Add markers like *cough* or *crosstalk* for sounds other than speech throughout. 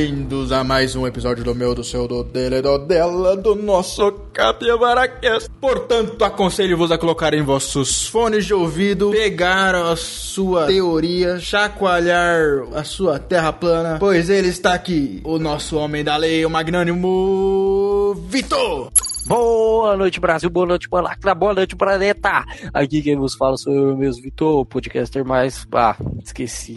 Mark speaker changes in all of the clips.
Speaker 1: bem-vindos a mais um episódio do meu, do seu, do dele do dela, do nosso Capivaracast. Portanto, aconselho-vos a colocar em vossos fones de ouvido, pegar a sua teoria, chacoalhar a sua terra plana, pois ele está aqui, o nosso homem da lei, o magnânimo Vitor.
Speaker 2: Boa noite, Brasil. Boa noite, Balacra. Boa noite, planeta. Aqui quem vos fala sou eu mesmo, Vitor, o podcaster mais. Ah, esqueci.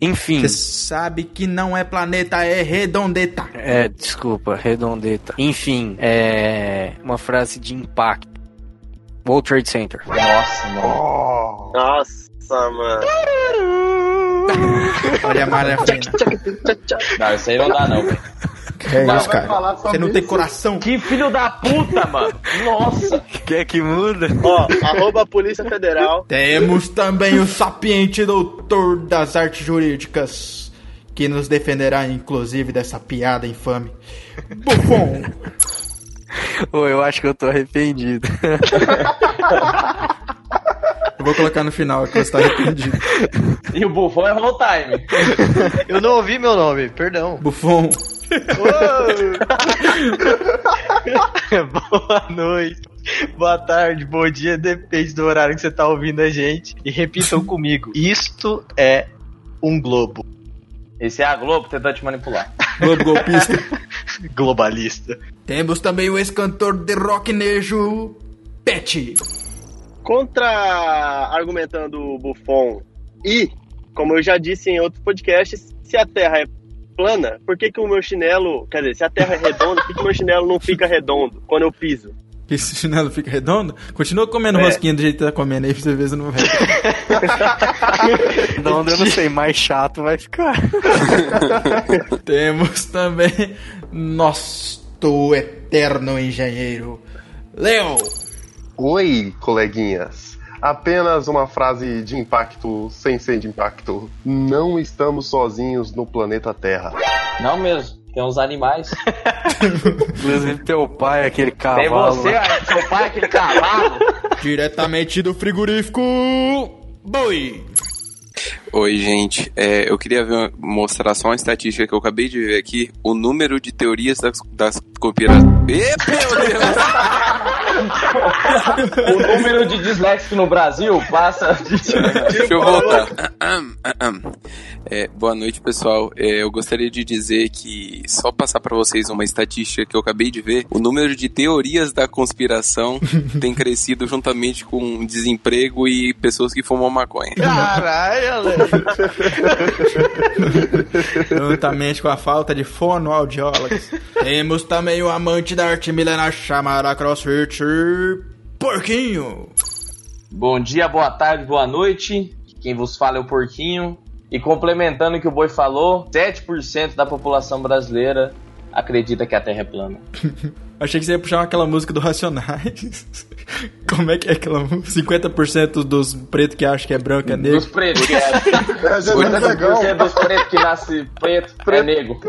Speaker 2: Enfim.
Speaker 1: Você sabe que não é planeta, é redondeta.
Speaker 2: É, desculpa, redondeta. Enfim, é. Uma frase de impacto. World Trade Center.
Speaker 3: Nossa, mano.
Speaker 4: Nossa, mano. *laughs*
Speaker 1: Olha a malha fina.
Speaker 3: Não, isso aí não dá, não, velho.
Speaker 1: Que é isso, cara? Você não tem coração.
Speaker 3: Que filho da puta, mano. Nossa.
Speaker 2: Quer que muda?
Speaker 4: Ó, arroba Polícia Federal.
Speaker 1: Temos também o sapiente doutor das artes jurídicas, que nos defenderá, inclusive, dessa piada infame. Buffon!
Speaker 2: Ô, eu acho que eu tô arrependido. *laughs*
Speaker 1: Vou colocar no final que você tá arrependido. *laughs*
Speaker 3: E o Buffon é whole time. *laughs*
Speaker 5: Eu não ouvi meu nome, perdão.
Speaker 1: Buffon, *laughs*
Speaker 5: Boa noite, boa tarde, bom dia, depende do horário que você tá ouvindo a gente. E repitam comigo: isto é um globo
Speaker 3: Esse é a Globo tentando te manipular.
Speaker 1: Globo Golpista.
Speaker 5: globalista.
Speaker 1: Temos também o ex-cantor de rock nejo, Pet.
Speaker 4: Contra argumentando o Buffon e, como eu já disse em outros podcasts, se a Terra é plana, por que, que o meu chinelo. Quer dizer, se a Terra é redonda, por que, que o meu chinelo não fica redondo quando eu piso?
Speaker 1: Que esse chinelo fica redondo? Continua comendo
Speaker 4: É.
Speaker 1: rosquinha do jeito que tá comendo aí pra você ver se não vai. *laughs*
Speaker 2: Não, eu não sei, mais chato vai ficar. *laughs*
Speaker 1: Temos também nosso eterno engenheiro, Leo.
Speaker 6: Oi, coleguinhas. Apenas uma frase de impacto sem ser de impacto. Não estamos sozinhos no planeta Terra.
Speaker 3: Não mesmo. Tem uns animais.
Speaker 2: Inclusive teu pai, aquele
Speaker 3: Tem
Speaker 2: cavalo.
Speaker 3: você, ó, seu pai, aquele cavalo. *laughs*
Speaker 1: Diretamente do frigorífico Boi.
Speaker 7: Oi, gente. É, eu queria ver- mostrar só uma estatística que eu acabei de ver aqui. O número de teorias das, das conspirações. Meu Deus!
Speaker 3: O número de disléxicos no Brasil passa.
Speaker 7: Deixa eu voltar. É, boa noite, pessoal. É, eu gostaria de dizer que, só passar pra vocês uma estatística que eu acabei de ver, o número de teorias da conspiração *laughs* tem crescido juntamente com desemprego e pessoas que fumam maconha.
Speaker 5: Caralho.
Speaker 1: Juntamente com a falta de fonoaudiólogos. Temos também o amante da arte milenar chamada CrossFit Porquinho.
Speaker 3: Bom dia, boa tarde, boa noite. Quem vos fala é o Porquinho. E complementando o que o Boi falou, 7% da população brasileira acredita que a Terra é plana. *laughs*
Speaker 1: Achei que você ia puxar aquela música do Racionais. *laughs* Como é que é aquela música? 50% dos pretos que acham que é branco é negro.
Speaker 3: Dos pretos, que é *laughs*
Speaker 6: É, já é muito legal.
Speaker 3: 50% dos pretos que nasce preto, é negro.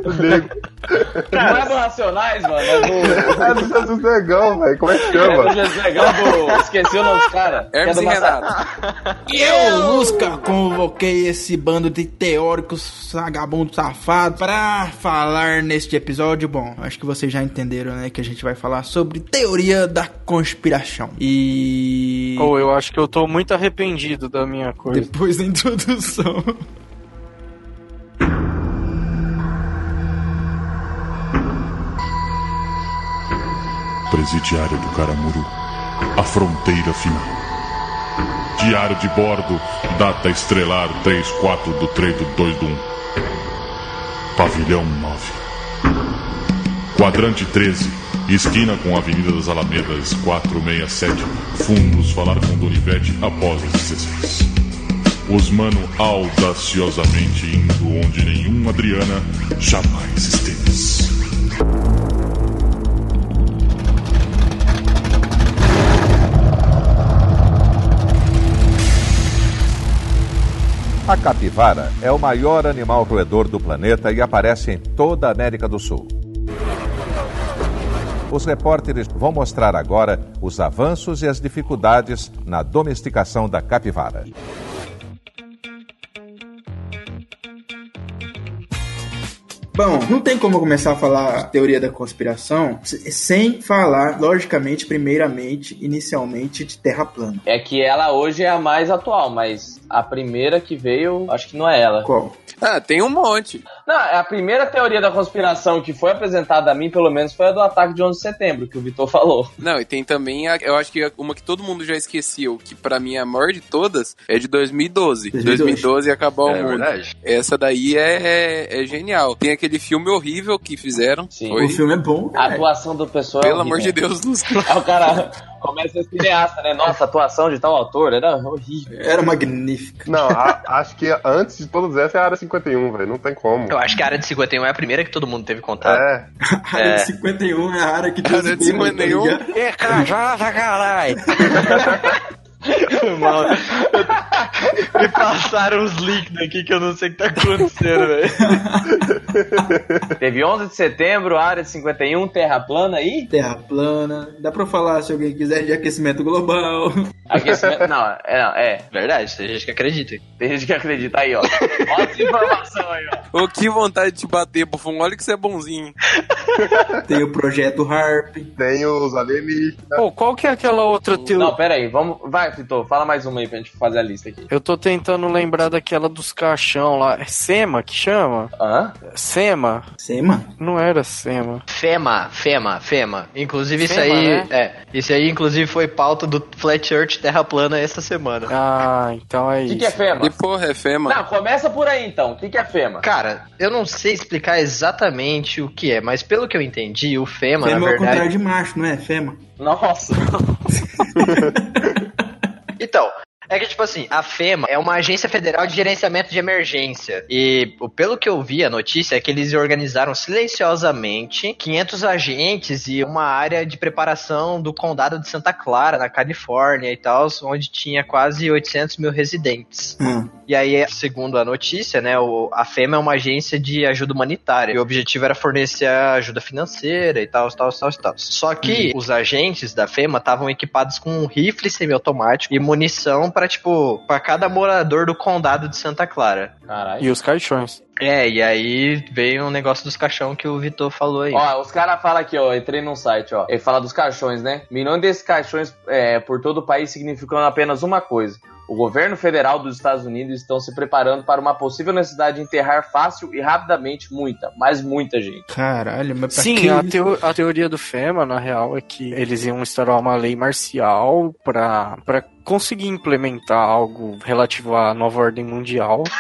Speaker 3: Não é do Racionais, mano. É do.
Speaker 6: É do Jesus Negão, velho. Como é que
Speaker 3: É do
Speaker 6: chama?
Speaker 3: Jesus Legal do. Esqueci o nome dos caras. é
Speaker 7: Hermes
Speaker 3: do
Speaker 7: e
Speaker 3: Massacre.
Speaker 7: Renato.
Speaker 1: E eu, Lusca, convoquei esse bando de teóricos vagabundos safados pra falar neste episódio. Bom, acho que vocês já entenderam, né? Que a gente vai falar sobre teoria da conspiração. E.
Speaker 2: Ou eu acho que eu tô muito arrependido da minha coisa.
Speaker 1: Depois da introdução.
Speaker 8: Presidiário do Caramuru, a fronteira final. Diário de bordo, data estrelar 34 do 3 do 2 do 1. Pavilhão 9. Quadrante 13, esquina com a Avenida das Alamedas 467. Fundos falar com Donivete após as 16. Os mano audaciosamente indo onde nenhum Adriana jamais esteve.
Speaker 9: A capivara é o maior animal roedor do planeta e aparece em toda a América do Sul. Os repórteres vão mostrar agora os avanços e as dificuldades na domesticação da capivara.
Speaker 1: Bom, não tem como começar a falar teoria da conspiração se- sem falar, logicamente, primeiramente, inicialmente, de Terra plana.
Speaker 3: É que ela hoje é a mais atual, mas a primeira que veio, acho que não é ela.
Speaker 1: Qual?
Speaker 7: Ah, tem um monte.
Speaker 3: Não, a primeira teoria da conspiração que foi apresentada a mim, pelo menos, foi a do ataque de 11 de setembro, que o Vitor falou.
Speaker 7: Não, e tem também, a, eu acho que uma que todo mundo já esqueceu, que pra mim é a maior de todas, é de 2012.
Speaker 1: 2012.
Speaker 7: 2012 acabou
Speaker 5: É
Speaker 7: o mundo.
Speaker 5: verdade.
Speaker 7: Essa daí é, é, é genial. Tem aquele filme horrível que fizeram.
Speaker 3: Sim.
Speaker 7: Foi,
Speaker 1: O filme é bom,
Speaker 3: A atuação do pessoal. é
Speaker 7: pelo amor de. Deus, nos
Speaker 3: Aí o cara começa a ser cineasta, né? Nossa, a atuação de tal autor era horrível.
Speaker 1: Era magnífico.
Speaker 6: Não, a- acho que antes de todas essas é a área 51, velho. Não tem como.
Speaker 5: Eu acho que a área de 51 é a primeira que todo mundo teve contato.
Speaker 6: É,
Speaker 1: A área de 51 é a área que
Speaker 7: Área de 51?
Speaker 1: tá?
Speaker 2: É cachaça, caralho! *laughs*
Speaker 5: Mano, me passaram uns links daqui que eu não sei o que tá acontecendo, velho.
Speaker 3: Teve 11 de setembro, área de 51, terra plana aí.
Speaker 1: Terra plana. Dá pra falar, se alguém quiser, de aquecimento global.
Speaker 3: Aquecimento. *laughs* Não, é, não, é.
Speaker 5: Verdade, tem gente que acredita.
Speaker 3: Tem gente que acredita aí, ó. Olha essa informação aí, ó.
Speaker 7: Ô, que vontade de te bater, Bufão. Olha que você é bonzinho.
Speaker 1: Tem o projeto HARP.
Speaker 6: tem os alienígenas.
Speaker 2: Pô, qual que é aquela outra teoria?
Speaker 3: Não, pera aí, vamos. Vai, Vitor, fala mais uma aí pra gente fazer a lista aqui.
Speaker 2: Eu tô tentando lembrar daquela dos caixão lá. É Sema que chama?
Speaker 3: Hã?
Speaker 2: Sema?
Speaker 1: Sema?
Speaker 2: Não era Sema.
Speaker 5: FEMA, FEMA, FEMA. Inclusive isso
Speaker 2: FEMA,
Speaker 5: aí,
Speaker 2: né?
Speaker 5: é, isso aí inclusive foi pauta do Flat Earth Terra Plana essa semana.
Speaker 2: Ah, então é
Speaker 3: O
Speaker 2: isso.
Speaker 3: que, que é FEMA?
Speaker 7: E porra, é fema.
Speaker 3: Não, começa por aí então. O que, que é FEMA?
Speaker 5: Cara, eu não sei explicar exatamente o que é, mas pelo que eu entendi, o FEMA,
Speaker 1: Fema
Speaker 5: na
Speaker 1: é o contrário
Speaker 5: verdade.
Speaker 1: de macho, não é? Fema.
Speaker 3: Nossa. *laughs*
Speaker 5: Então, é que, tipo assim, a FEMA é uma agência federal de gerenciamento de emergência. E pelo que eu vi, a notícia é que eles organizaram silenciosamente 500 agentes e uma área de preparação do condado de Santa Clara, na Califórnia e tal, onde tinha quase 800 mil residentes.
Speaker 1: Ah,
Speaker 5: E aí, segundo a notícia, né, a FEMA é uma agência de ajuda humanitária. E o objetivo era fornecer ajuda financeira e tal, tal, tal, tal. Só que os agentes da FEMA estavam equipados com um rifle semiautomático e munição para tipo, para cada morador do condado de Santa Clara.
Speaker 3: Caralho.
Speaker 2: E os caixões.
Speaker 5: É, e aí veio um negócio dos caixão que o Vitor falou aí.
Speaker 3: Ó, os caras falam aqui, ó, entrei num site, ó. Ele fala dos caixões, né? Milhões desses caixões é, por todo o país significam apenas uma coisa. O governo federal dos Estados Unidos estão se preparando para uma possível necessidade de enterrar fácil e rapidamente muita, mas muita gente.
Speaker 1: caralho, mas pra
Speaker 2: Sim,
Speaker 1: que
Speaker 2: a, teo- a teoria do FEMA, na real, é que eles iam instaurar uma lei marcial pra, pra conseguir implementar algo relativo à nova ordem mundial. *laughs*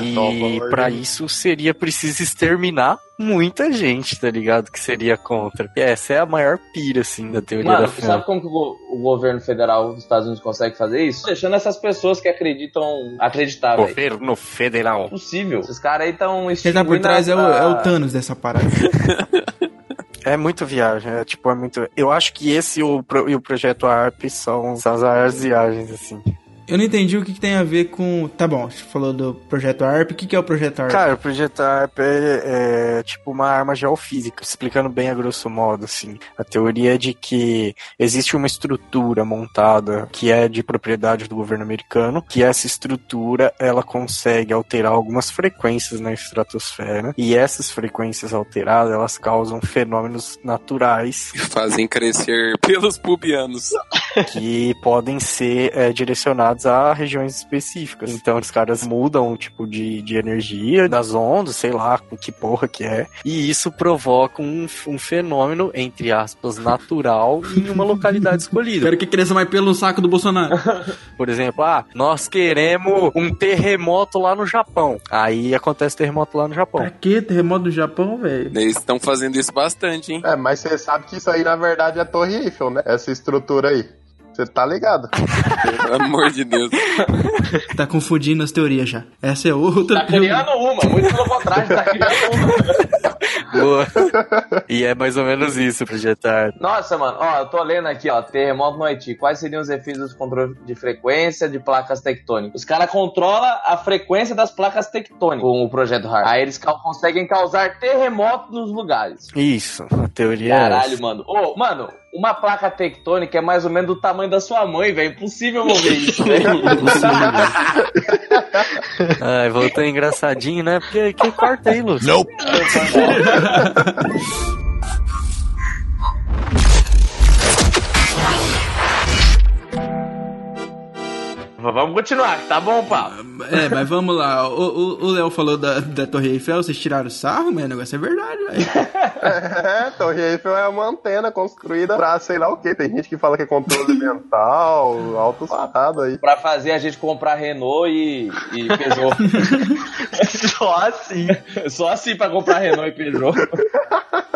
Speaker 2: E pra isso seria preciso exterminar muita gente, tá ligado? Que seria contra. E essa é a maior pira, assim, da teoria
Speaker 3: Mano,
Speaker 2: da
Speaker 3: sabe
Speaker 2: FEMA.
Speaker 3: como que o, go- o governo federal dos Estados Unidos consegue fazer isso? Deixando essas pessoas que acreditam acreditar.
Speaker 2: Governo federal.
Speaker 3: Possível. Esses caras aí estão
Speaker 1: Quem tá por trás é o, é o Thanos dessa parada. *laughs*
Speaker 2: É muito viagem, é tipo, é muito. Eu acho que esse e o, pro- e o projeto ARP são, são as maiores viagens, assim.
Speaker 1: Eu não entendi o que, que tem a ver com. Tá bom, você falou do projeto ARP. O que, que é o projeto ARP?
Speaker 2: Cara, o projeto ARP é, é tipo uma arma geofísica, explicando bem a grosso modo, assim. A teoria é de que existe uma estrutura montada que é de propriedade do governo americano, que essa estrutura ela consegue alterar algumas frequências na estratosfera, e essas frequências alteradas elas causam fenômenos naturais
Speaker 7: Fazem crescer pelos pubianos.
Speaker 2: que podem ser é, direcionados a regiões específicas. Então os caras mudam o tipo de, de energia das ondas, sei lá com que porra que é, e isso provoca um, um fenômeno, entre aspas, natural em uma localidade escolhida.
Speaker 1: Quero que cresça mais pelo saco do Bolsonaro. *laughs*
Speaker 2: Por exemplo, ah, nós queremos um terremoto lá no Japão. Aí acontece terremoto lá no Japão.
Speaker 1: pra que terremoto do Japão, velho?
Speaker 7: Eles estão fazendo isso bastante, hein?
Speaker 6: É, mas você sabe que isso aí na verdade é a Torre Eiffel, né? Essa estrutura aí. Você tá ligado?
Speaker 7: Pelo amor de Deus.
Speaker 1: Tá confundindo as teorias já. Essa é outra
Speaker 3: Tá criando uma, muito pelo contrário, tá criando uma.
Speaker 2: Boa. e é mais ou menos isso, projetar.
Speaker 3: Nossa, mano, ó, eu tô lendo aqui, ó, terremoto no Haiti. Quais seriam os efeitos do controle de frequência de placas tectônicas? Os caras controlam a frequência das placas tectônicas com o projeto HARP. Aí eles ca- conseguem causar terremotos nos lugares.
Speaker 2: Isso, a teoria é
Speaker 3: Caralho,
Speaker 2: essa.
Speaker 3: mano. Ô, mano, uma placa tectônica é mais ou menos do tamanho da sua mãe, velho. Impossível mover isso, velho. *laughs*
Speaker 2: Ai, voltou engraçadinho, né? Porque que corta aí, Lúcio.
Speaker 1: Nope. *laughs*
Speaker 3: Vamos continuar, tá bom, pau.
Speaker 1: É, mas vamos lá. O- Léo falou da, da Torre Eiffel, vocês tiraram sarro, mas o negócio é verdade, velho. *laughs*
Speaker 6: É, Torre Eiffel é uma antena construída pra sei lá o que. Tem gente que fala que é controle mental, *laughs* altos parados aí.
Speaker 3: Pra fazer a gente comprar Renault e, e Peugeot. *laughs*
Speaker 5: Só assim.
Speaker 3: Só assim pra comprar Renault e Peugeot.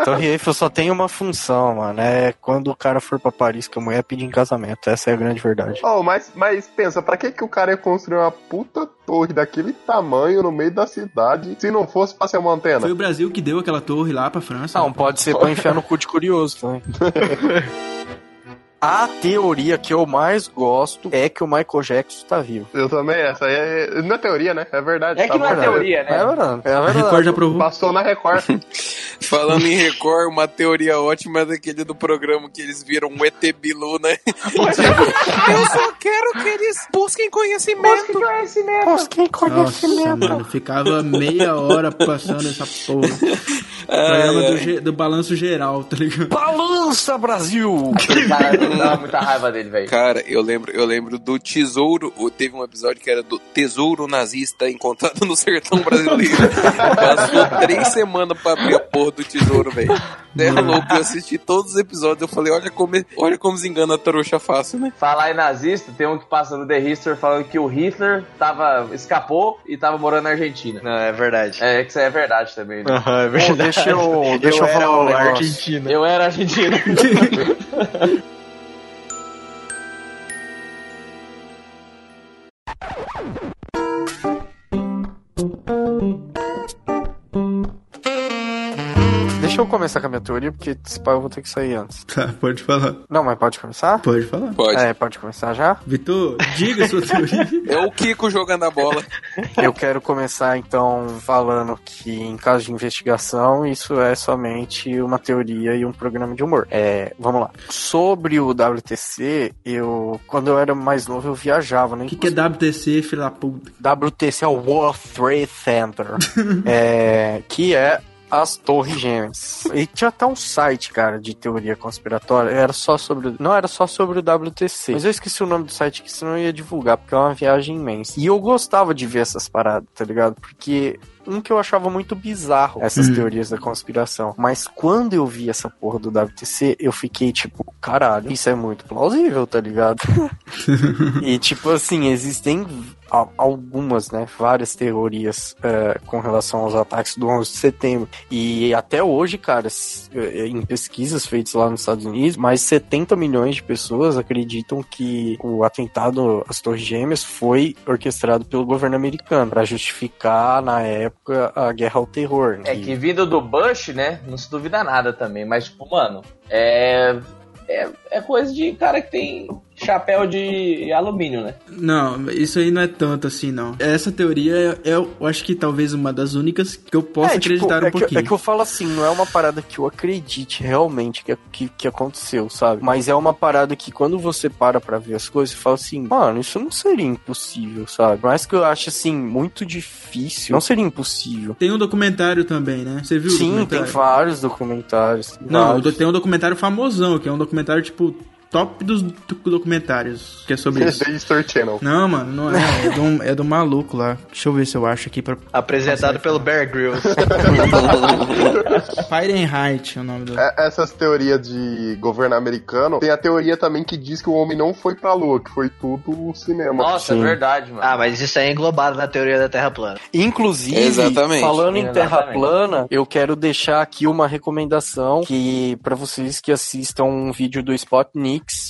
Speaker 2: Torre Eiffel só tem uma função, mano. É quando o cara for pra Paris que a mulher pedir em casamento. Essa é a grande verdade.
Speaker 6: Oh, mas, mas pensa, pra que, que o cara ia construir uma puta torre daquele tamanho no meio da cidade se não fosse pra ser uma antena?
Speaker 1: Foi o Brasil que deu aquela torre lá pra França.
Speaker 2: Não, pode ser pra enfiar no cu de curioso também. *laughs* A teoria que eu mais gosto é que o Michael Jackson tá vivo.
Speaker 6: Eu também, essa aí é, não é teoria, né? É verdade.
Speaker 3: É que não é
Speaker 6: verdade.
Speaker 3: teoria, né?
Speaker 2: É verdade. É verdade.
Speaker 1: Record já provou.
Speaker 6: Passou na Record. *laughs*
Speaker 7: Falando em Record, uma teoria ótima é daquele do programa que eles viram um ET Bilu, né? *laughs* Eu só quero que eles busquem conhecimento.
Speaker 2: Nossa, quem
Speaker 1: Nossa, mano, ficava meia hora passando essa porra. Programa do, ge- do balanço geral, tá ligado?
Speaker 2: Balança, Brasil!
Speaker 3: Cara, eu dava muita raiva dele, velho.
Speaker 7: Cara, eu lembro, eu lembro do tesouro. Teve um episódio que era do tesouro nazista encontrado no sertão brasileiro. *laughs* Passou três semanas pra abrir a porra do tesouro, velho. É louco, eu assisti todos os episódios. Eu falei, olha como, olha como se engana a trouxa fácil, né?
Speaker 3: Falar em nazista, tem um que passa no The History falando que o Hitler tava, escapou e tava morando na Argentina.
Speaker 5: Não, é verdade.
Speaker 3: É que isso aí é verdade também. Né?
Speaker 5: Aham, é verdade.
Speaker 2: deixa eu, *laughs* deixa eu,
Speaker 5: eu era
Speaker 2: falar um
Speaker 5: argentino.
Speaker 3: Eu era argentino. *laughs*
Speaker 2: Deixa eu começar com a minha teoria, porque se pá, eu vou ter que sair antes.
Speaker 1: Tá, pode falar.
Speaker 2: Não, mas pode começar?
Speaker 1: Pode falar.
Speaker 7: Pode.
Speaker 2: É, pode começar já?
Speaker 1: Vitor, diga sua *laughs* teoria.
Speaker 7: É o Kiko jogando a bola.
Speaker 2: Eu quero começar então falando que em caso de investigação isso é somente uma teoria e um programa de humor. É, vamos lá. Sobre o WTC, eu quando eu era mais novo eu viajava, né?
Speaker 1: O que, que é WTC, filha da puta?
Speaker 2: WTC é o World Trade Center, *laughs* é, que é as Torres Gêmeas. E tinha até um site, cara, de teoria conspiratória. Era só sobre. Não era só sobre o WTC. Mas eu esqueci o nome do site que senão eu ia divulgar, porque é uma viagem imensa. E eu gostava de ver essas paradas, tá ligado? Porque. Um que eu achava muito bizarro, essas
Speaker 1: Hum.
Speaker 2: teorias da conspiração. Mas quando eu vi essa porra do WTC, eu fiquei tipo, caralho, isso é muito plausível, tá ligado? *laughs* e tipo assim, existem algumas, né, várias teorias é, com relação aos ataques do 11 de setembro. E até hoje, cara, s- é, em pesquisas feitas lá nos Estados Unidos, mais de 70 milhões de pessoas acreditam que o atentado às Torres Gêmeas foi orquestrado pelo governo americano para justificar na época a guerra ao terror.
Speaker 3: É que vindo do Bush, né? Não se duvida nada também. Mas, tipo, mano, é. É, é coisa de cara que tem chapéu de alumínio, né?
Speaker 1: Não, isso aí não é tanto assim, não. Essa teoria é, eu acho que talvez uma das únicas que eu possa
Speaker 2: É, tipo,
Speaker 1: acreditar
Speaker 2: é
Speaker 1: um
Speaker 2: que-
Speaker 1: pouquinho.
Speaker 2: é que eu falo assim, não é uma parada que eu acredite realmente que, que, que aconteceu, sabe? Mas é uma parada que quando você para pra ver as coisas, você fala assim, mano, isso não seria impossível, sabe? Mas que eu acho, assim, muito difícil. Não seria impossível.
Speaker 1: Tem um documentário também, né? Você viu o
Speaker 2: Sim, tem vários documentários.
Speaker 1: Não,
Speaker 2: vários.
Speaker 1: tem um documentário famosão, que é um documentário, tipo, top dos do- documentários, que é sobre isso.
Speaker 6: The History Channel.
Speaker 1: Não, mano, não é. É do, é do maluco lá. Deixa eu ver se eu acho aqui pra.
Speaker 5: Apresentado pelo Bear Grylls. *laughs*
Speaker 1: Fahrenheit é o nome do.
Speaker 6: É, Essas teorias de governo americano, tem a teoria também que diz que o homem não foi pra lua, que foi tudo cinema.
Speaker 3: Nossa, é
Speaker 2: Sim.
Speaker 3: verdade, mano.
Speaker 5: ah, mas isso aí é englobado na teoria da Terra plana.
Speaker 2: Inclusive,
Speaker 7: Exatamente.
Speaker 2: falando em Terra
Speaker 3: Exatamente.
Speaker 2: plana, eu quero deixar aqui uma recomendação que para vocês que assistam um vídeo do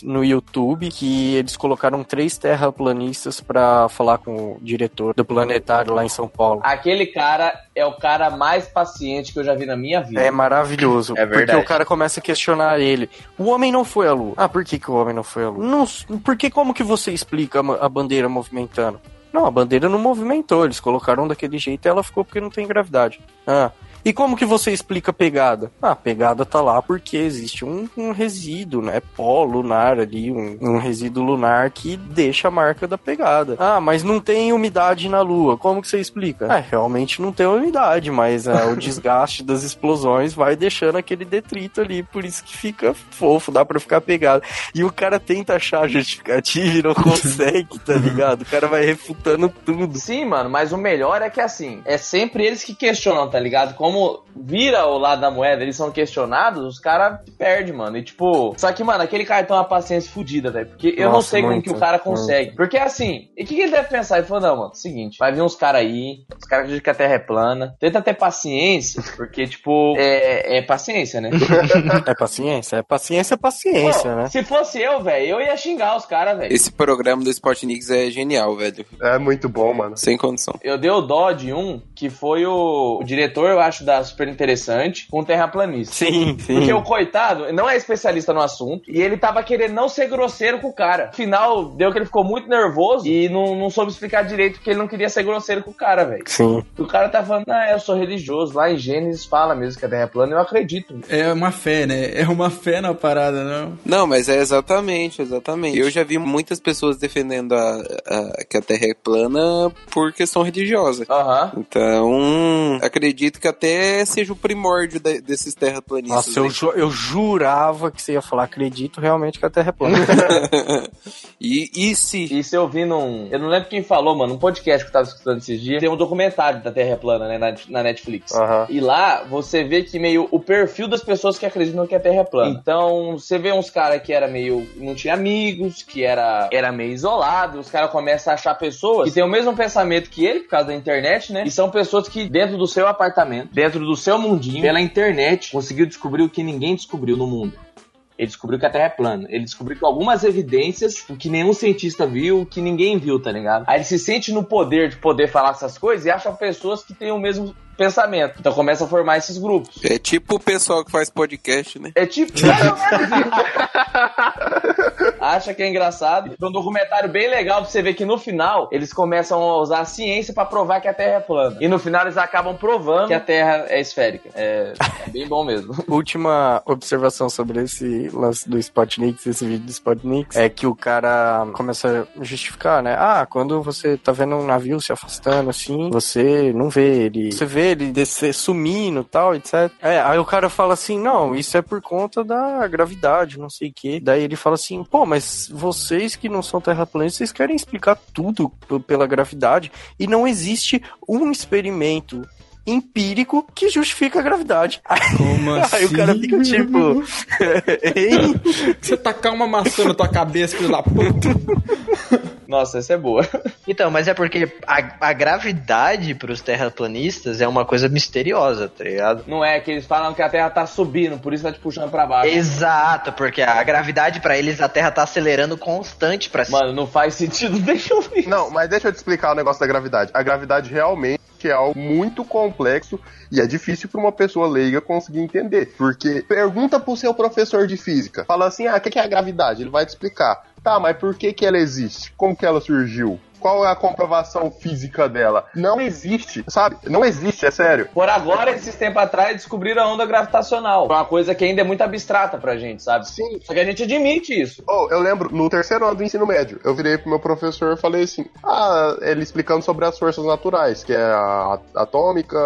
Speaker 2: No YouTube, que eles colocaram três terraplanistas pra falar com o diretor do planetário lá em São Paulo.
Speaker 3: Aquele cara é o cara mais paciente que eu já vi na minha vida.
Speaker 2: É maravilhoso.
Speaker 3: É
Speaker 2: porque
Speaker 3: verdade.
Speaker 2: o cara começa a questionar ele. O homem não foi à lua. Ah, por que, que o homem não foi à lua? Não, porque como que você explica a, a bandeira movimentando? Não, a bandeira não movimentou. Eles colocaram daquele jeito e ela ficou porque não tem gravidade. Ah, E como que você explica a pegada? Ah, a pegada tá lá porque existe um, um resíduo, né? Pó lunar ali, um, um resíduo lunar que deixa a marca da pegada. Ah, mas não tem umidade na Lua. Como que você explica? É, realmente não tem umidade, mas é, o *laughs* desgaste das explosões vai deixando aquele detrito ali, por isso que fica fofo, dá pra ficar pegado. E o cara tenta achar justificativa e não consegue, tá ligado? O cara vai refutando tudo.
Speaker 3: Sim, mano, mas o melhor é que assim, é sempre eles que questionam, tá ligado? Como vira o lado da moeda, eles são questionados, os caras perdem, mano. E tipo, só que, mano, aquele cara tem uma paciência fodida, velho. Porque eu não
Speaker 2: Nossa,
Speaker 3: sei como
Speaker 2: muito,
Speaker 3: que o cara consegue.
Speaker 2: muito.
Speaker 3: Porque assim, e o que, que ele deve pensar? Ele falou, não, mano, seguinte, vai vir uns caras aí, os caras dizem que a terra é plana. Tenta ter paciência, porque, tipo, é, é paciência, né? *laughs*
Speaker 2: É paciência? É paciência, é paciência,
Speaker 3: Pô,
Speaker 2: né?
Speaker 3: Se fosse eu, velho, eu ia xingar os caras, velho.
Speaker 7: Esse programa do Spotnix é genial, velho.
Speaker 6: É muito bom, mano.
Speaker 7: Sem condição.
Speaker 3: Eu dei o dó de um que foi o, o diretor, eu acho, da Super Interessante, com terraplanista.
Speaker 2: Sim, sim.
Speaker 3: Porque o coitado não é especialista no assunto e ele tava querendo não ser grosseiro com o cara. Afinal, deu que ele ficou muito nervoso e não, não soube explicar direito que ele não queria ser grosseiro com o cara, velho.
Speaker 2: Sim.
Speaker 3: O cara tá falando, ah, eu sou religioso. Lá em Gênesis fala mesmo que a Terra é plana, eu acredito.
Speaker 1: É uma fé, né? É uma fé na parada, não?
Speaker 7: Não, mas é exatamente, exatamente. Eu já vi muitas pessoas defendendo a, a- que a Terra é plana por questão religiosa.
Speaker 3: Aham.
Speaker 7: Então, acredito que até seja o primórdio de- desses terraplanistas.
Speaker 2: Nossa, eu, ju- eu jurava que você ia falar, acredito realmente que a Terra é plana. *laughs*
Speaker 7: e, e se?
Speaker 3: Isso eu vi num. Eu não lembro quem falou, mano. Um podcast que eu tava escutando esses dias. Tem um documentário da Terra plana, né? Na, na Netflix.
Speaker 6: Aham.
Speaker 3: E lá você vê que meio o perfil das pessoas que acreditam que a Terra é plana. Então você vê uns caras que era meio. não tinha amigos, que era, era meio isolado. Os caras começam a achar pessoas que têm o mesmo pensamento que ele, por causa da internet, né? E são pessoas que, dentro do seu apartamento, dentro do seu mundinho, pela internet, conseguiu descobrir o que ninguém descobriu no mundo. Ele descobriu que a Terra é plana. Ele descobriu que algumas evidências tipo, que nenhum cientista viu, que ninguém viu, tá ligado? Aí ele se sente no poder de poder falar essas coisas e acha pessoas que têm o mesmo pensamento. Então começa a formar esses grupos.
Speaker 7: É tipo o pessoal que faz podcast, né?
Speaker 3: É tipo. *laughs* Acha que é engraçado. É um documentário bem legal pra você ver que no final eles começam a usar a ciência pra provar que a Terra é plana. E no final eles acabam provando que a Terra é esférica. É, é bem bom mesmo. *laughs*
Speaker 2: Última observação sobre esse lance do Spotnix, esse vídeo do Spotnix, é que o cara começa a justificar, né? Ah, quando você tá vendo um navio se afastando assim, você não vê ele. Você vê ele descer sumindo e tal, etc. É, aí o cara fala assim: não, isso é por conta da gravidade, não sei o quê. Daí ele fala assim: pô, mas vocês que não são terraplanistas, vocês querem explicar tudo pela gravidade e não existe um experimento empírico que justifica a gravidade. *laughs*
Speaker 1: Como assim?
Speaker 2: Aí o cara fica tipo. *laughs* Hein?
Speaker 1: Você tacar uma maçã na tua cabeça, filho da puta. *laughs*
Speaker 3: Nossa, essa é boa. *laughs*
Speaker 5: Então, mas é porque a, a gravidade pros terraplanistas é uma coisa misteriosa, tá ligado?
Speaker 3: Não é que eles falam que a Terra tá subindo, por isso tá te puxando pra baixo.
Speaker 5: Exato, porque a gravidade pra eles a Terra tá acelerando constante pra cima.
Speaker 3: Mano, não faz sentido, deixa eu ver.
Speaker 6: Não, mas deixa eu te explicar o negócio da gravidade. A gravidade realmente é algo muito complexo e é difícil para uma pessoa leiga conseguir entender. Porque pergunta pro seu professor de física, fala assim: ah, o que que é a gravidade? Ele vai te explicar. Tá, mas por que, que ela existe? Como que ela surgiu? Qual é a comprovação física dela? Não existe, sabe? Não existe, é sério.
Speaker 3: Por agora, esses tempos atrás, descobriram a onda gravitacional. Uma coisa que ainda é muito abstrata pra gente, sabe?
Speaker 6: Sim.
Speaker 3: Só que a gente admite isso.
Speaker 6: Oh, eu lembro, no terceiro ano do ensino médio, eu virei pro meu professor e falei assim: Ah, ele explicando sobre as forças naturais, que é a atômica,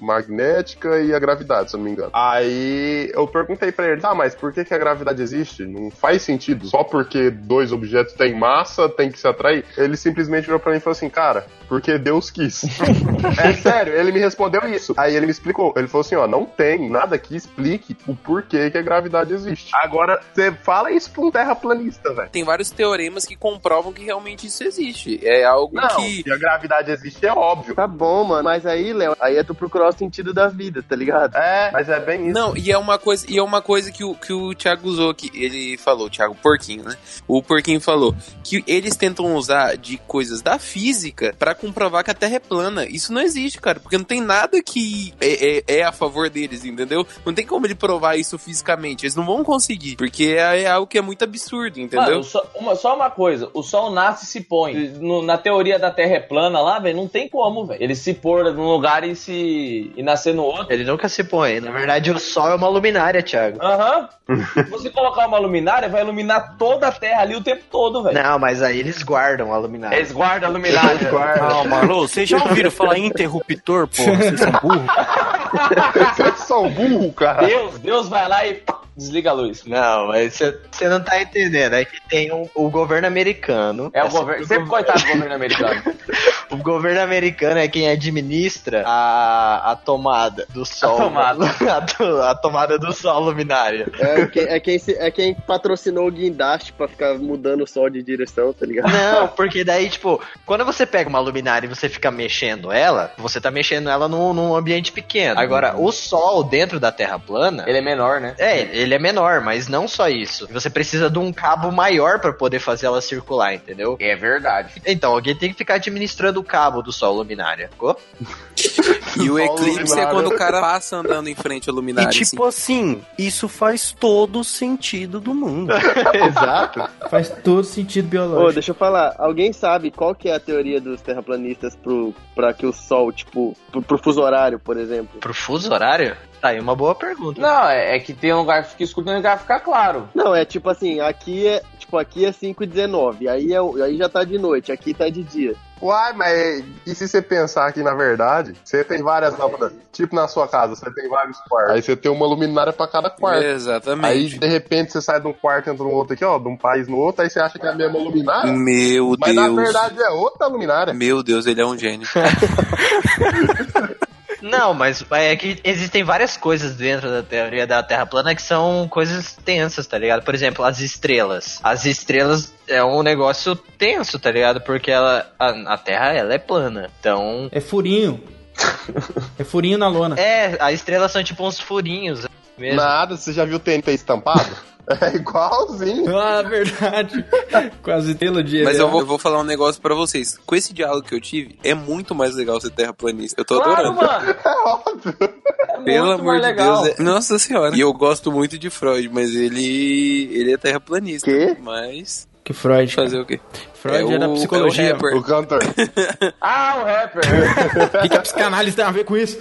Speaker 6: magnética e a gravidade, se eu não me engano. Aí eu perguntei pra ele: Tá, mas por que, que a gravidade existe? Não faz sentido. Só porque dois objetos têm massa, tem que se atrair. Ele simplesmente virou pra mim e falou assim: Cara, porque Deus quis. *laughs* é sério, ele me respondeu isso. Aí ele me explicou. Ele falou assim: Ó, não tem nada que explique o porquê que a gravidade existe. Agora, você fala isso pra um terraplanista, velho.
Speaker 7: Tem vários teoremas que comprovam que realmente isso existe. É algo
Speaker 6: Não,
Speaker 7: que.
Speaker 6: que a gravidade existe é óbvio.
Speaker 4: Tá bom, mano. Mas aí, Léo, aí é tu procurar o sentido da vida, tá ligado?
Speaker 6: É, mas é bem isso.
Speaker 7: Não, e é uma coisa, e é uma coisa que o, que o Thiago usou aqui. Ele falou, Thiago Porquinho, né? O Porquinho falou que eles tentam usar de coisas da física pra comprovar que a Terra é plana. Isso não existe, cara, porque não tem nada que é, é- é a favor deles, entendeu? Não tem como ele provar isso fisicamente. Eles não vão conseguir, porque é, é algo que é muito absurdo, entendeu?
Speaker 3: Mano, só uma, só uma coisa, o Sol nasce e se põe. No- na teoria da Terra é plana lá, velho, não tem como, velho. Ele se pôr num lugar e se. e nascer no outro.
Speaker 5: Ele nunca se põe. Na verdade, o Sol é uma luminária, Thiago.
Speaker 3: Aham. *laughs* Se você colocar uma luminária, vai iluminar toda a Terra ali o tempo todo, velho.
Speaker 5: Não, mas aí eles guardam a luminária.
Speaker 3: Eles guardam a luminária.
Speaker 2: Calma, alô, vocês já ouviram *laughs* falar interruptor, pô? Vocês são burros? *laughs*
Speaker 6: Vocês são burro, cara.
Speaker 3: Deus, Deus vai lá e desliga a luz.
Speaker 5: Não, mas você não tá entendendo. É que tem um- o governo americano.
Speaker 3: É o governo. Sempre coitado do governo americano. *laughs*
Speaker 5: O governo americano é quem administra a, a tomada do sol.
Speaker 3: tomada. *laughs*
Speaker 5: a, a tomada do sol luminária.
Speaker 4: É quem, é, quem se- é quem patrocinou o guindaste pra ficar mudando o sol de direção, tá ligado?
Speaker 5: Não, *laughs* porque daí, tipo, quando você pega uma luminária e você fica mexendo ela, você tá mexendo ela num, num ambiente pequeno. Agora, o sol dentro da Terra plana.
Speaker 3: Ele é menor, né?
Speaker 5: É, ele é menor, mas não só isso. Você precisa de um cabo maior pra poder fazer ela circular, entendeu?
Speaker 3: É verdade.
Speaker 5: Então, alguém tem que ficar administrando o cabo do sol luminária. Ficou? *laughs*
Speaker 7: E o *laughs* eclipse é quando o cara passa andando em frente à
Speaker 2: E
Speaker 7: luminária.
Speaker 2: tipo assim, isso faz todo o sentido do mundo. *laughs*
Speaker 5: Exato.
Speaker 1: Faz todo sentido
Speaker 4: Ô,
Speaker 1: biológico.
Speaker 4: deixa eu falar, alguém sabe qual que é a teoria dos terraplanistas pro, pra que o Sol, tipo, pro, pro fuso horário, por exemplo?
Speaker 5: Pro fuso horário? Tá aí uma boa pergunta.
Speaker 3: Não, é, é que tem um lugar que fica escuro e um lugar que fica claro.
Speaker 4: Não, é tipo assim, aqui é, tipo, aqui é 5 e 19, aí, é, aí já tá de noite, aqui tá de dia.
Speaker 6: Uai, mas e se você pensar que, na verdade, você tem várias lâmpadas, tipo na sua casa, você tem vários quartos. Aí você tem uma luminária pra cada quarto.
Speaker 7: Exatamente.
Speaker 6: Aí, de repente, você sai de um quarto e entra no outro aqui, ó, de um país no outro, aí você acha que é a mesma luminária.
Speaker 7: Meu
Speaker 6: Mas
Speaker 7: Deus.
Speaker 6: na verdade é outra luminária.
Speaker 7: Meu Deus, ele é um gênio. *laughs*
Speaker 5: Não, mas é que existem várias coisas dentro da teoria da Terra plana que são coisas tensas, tá ligado? Por exemplo, as estrelas. As estrelas é um negócio tenso, tá ligado? Porque ela, a, a Terra ela é plana. Então.
Speaker 1: É furinho. é furinho na lona.
Speaker 5: É, as estrelas são tipo uns furinhos mesmo.
Speaker 6: Nada, você já viu o TNT estampado? *laughs* É igualzinho. *laughs*
Speaker 1: Ah, verdade. Quase telo de
Speaker 7: Mas eu vou, eu vou falar um negócio pra vocês. Com esse diálogo que eu tive, é muito mais legal ser terraplanista. Eu tô
Speaker 3: Claro,
Speaker 7: adorando.
Speaker 3: mano.
Speaker 6: É óbvio.
Speaker 3: É
Speaker 7: Pelo
Speaker 3: muito
Speaker 7: amor
Speaker 3: mais
Speaker 7: de
Speaker 3: legal.
Speaker 7: Deus. É... Nossa senhora. E eu gosto muito de Freud, mas ele. ele é terraplanista.
Speaker 4: Quê?
Speaker 7: Mas.
Speaker 1: Que Freud. cara.
Speaker 7: Fazer o quê?
Speaker 1: Freud é, da
Speaker 7: o-
Speaker 1: psicologia.
Speaker 7: É o.
Speaker 6: O cantor. *laughs*
Speaker 3: Ah, o rapper. *laughs*
Speaker 1: O que, que a psicanálise tem a ver com isso?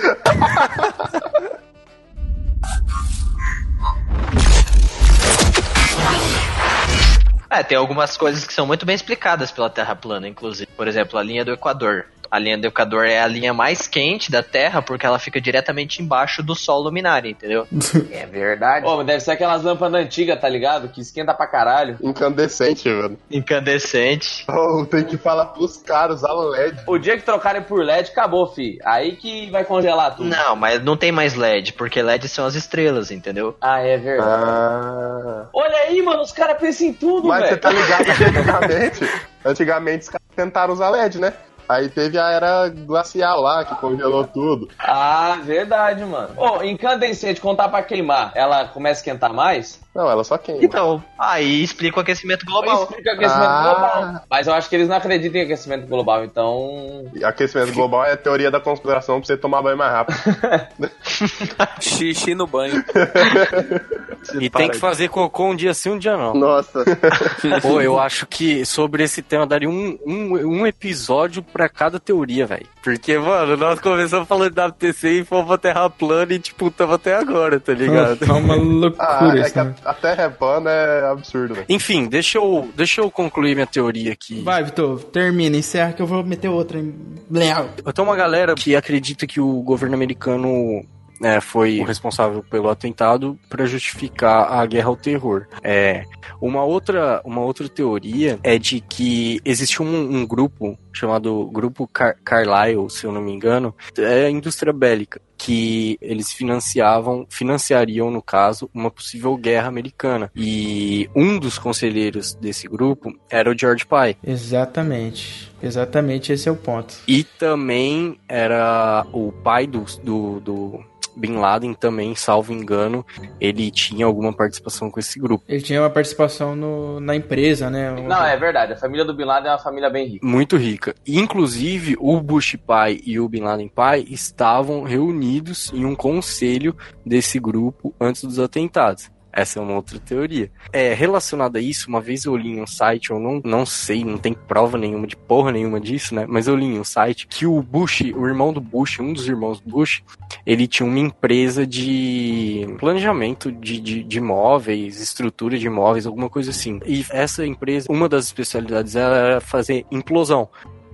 Speaker 5: É, tem algumas coisas que são muito bem explicadas pela Terra plana, inclusive. Por exemplo, a linha do Equador. A linha do Equador é a linha mais quente da Terra porque ela fica diretamente embaixo do Sol luminário, entendeu? *laughs*
Speaker 3: É verdade. Ô, mas deve ser aquelas lâmpadas antigas, tá ligado? Que esquenta pra caralho.
Speaker 6: Incandescente, velho.
Speaker 5: Incandescente.
Speaker 6: Oh, tem que falar pros caras, usar LED.
Speaker 3: O dia que trocarem por LED, acabou, fi. Aí que vai congelar tudo.
Speaker 5: Não, mas não tem mais LED, porque LED são as estrelas, entendeu?
Speaker 3: Ah, é verdade.
Speaker 6: Ah.
Speaker 3: Olha aí, mano, os caras pensam em tudo,
Speaker 6: Mas você
Speaker 3: velho.
Speaker 6: tá ligado que *laughs* antigamente, antigamente os caras tentaram usar LED, né? Aí teve a era glacial lá, que congelou tudo.
Speaker 3: Ah, verdade, mano. Ô, incandescente, quando tá pra queimar, ela começa a esquentar mais?
Speaker 6: Não, ela só queima.
Speaker 5: Então, aí explica o aquecimento global.
Speaker 3: Explica aquecimento
Speaker 6: Ah.
Speaker 3: global. Mas eu acho que eles não acreditam em aquecimento global, então.
Speaker 6: E Aquecimento global é a teoria da conspiração pra você tomar banho mais rápido. *laughs*
Speaker 7: Xixi no banho. *laughs*
Speaker 2: E tem que fazer cocô um dia sim, um dia não.
Speaker 4: Nossa, *laughs*
Speaker 2: Pô, eu acho que sobre esse tema daria um, um, um episódio pra cada teoria, velho. Porque, mano, nós começamos falando da WTC e fomos pra Terra plana e, tipo, tamo até agora, tá ligado?
Speaker 1: É uma *laughs*
Speaker 6: Ah,
Speaker 1: loucura
Speaker 6: é
Speaker 1: isso,
Speaker 6: que a,
Speaker 1: né?
Speaker 6: a Terra é plana é absurdo, velho.
Speaker 2: Enfim, deixa eu, deixa eu concluir minha teoria aqui.
Speaker 1: Vai, Vitor, termina, encerra que eu vou meter outra. em- Léo.
Speaker 2: Tem uma galera que acredita que o governo americano né, foi o responsável pelo atentado para justificar a guerra ao terror. É, uma outra, uma outra teoria é de que existe um, um grupo chamado Grupo Car Carlyle, se eu não me engano, é a indústria bélica que eles financiavam, financiariam no caso, uma possível guerra americana. E um dos conselheiros desse grupo era o George Pye.
Speaker 1: Exatamente. Exatamente esse é o ponto.
Speaker 2: E também era o pai do, do, do, Bin Laden também, salvo engano, ele tinha alguma participação com esse grupo.
Speaker 1: Ele tinha uma participação no, na empresa, né?
Speaker 3: Não, é verdade. A família do Bin Laden é uma família bem rica.
Speaker 2: Muito rica. Inclusive, o Bush pai e o Bin Laden pai estavam reunidos em um conselho desse grupo antes dos atentados. Essa é uma outra teoria. É, relacionada a isso, uma vez eu li em um site, eu não, não sei, não tem prova nenhuma de porra nenhuma disso, né? Mas eu li em um site que o Bush, o irmão do Bush, um dos irmãos do Bush, ele tinha uma empresa de planejamento de, de, de imóveis, estrutura de imóveis, alguma coisa assim. E essa empresa, uma das especialidades era fazer implosão,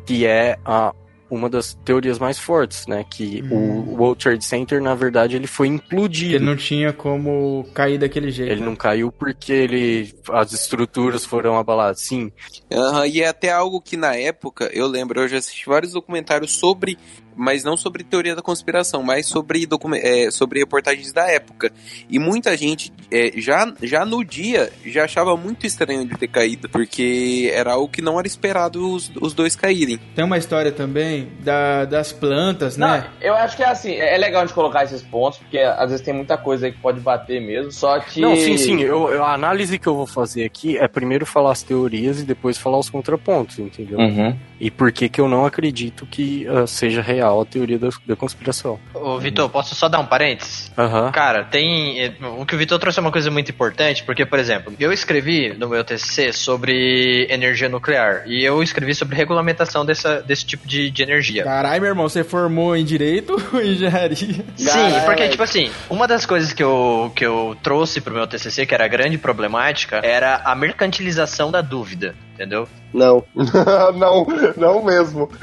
Speaker 2: que é a uma das teorias mais fortes, né? Que
Speaker 1: Hum.
Speaker 2: o World Trade Center, na verdade, ele foi implodido.
Speaker 1: Ele não tinha como cair daquele jeito.
Speaker 2: Ele não caiu porque ele, as estruturas foram abaladas. Sim,
Speaker 7: Aham, e é até algo que na época, eu lembro, eu já assisti vários documentários sobre, mas não sobre teoria da conspiração, mas sobre, é, sobre reportagens da época. E muita gente, é, já, já no dia, já achava muito estranho de ter caído, porque era algo que não era esperado os, os dois caírem.
Speaker 1: Tem uma história também da, das plantas,
Speaker 3: Não,
Speaker 1: né?
Speaker 3: eu acho que é assim, é é legal a gente colocar esses pontos, porque às vezes tem muita coisa aí que pode bater mesmo, só que...
Speaker 2: Não, sim, sim. Eu, eu- a análise que eu vou fazer aqui é primeiro falar as teorias e depois falar os contrapontos, entendeu?
Speaker 3: Uhum.
Speaker 2: E por que que eu não acredito que ah, seja real a teoria da, da conspiração.
Speaker 5: Ô, Vitor, posso só dar um parênteses?
Speaker 2: Aham.
Speaker 5: Cara, tem. eh, O que o Vitor trouxe é uma coisa muito importante, porque, por exemplo, eu escrevi no meu TCC sobre energia nuclear. E eu escrevi sobre regulamentação dessa, desse tipo de, de energia.
Speaker 1: Caralho, meu irmão, você formou em direito *laughs* ou em engenharia?
Speaker 5: Sim, porque, tipo assim, uma das coisas que eu, que eu trouxe pro meu TCC, que era a grande problemática, era a mercantilização da dúvida, entendeu?
Speaker 4: Não. *laughs*
Speaker 6: não, não mesmo. *laughs*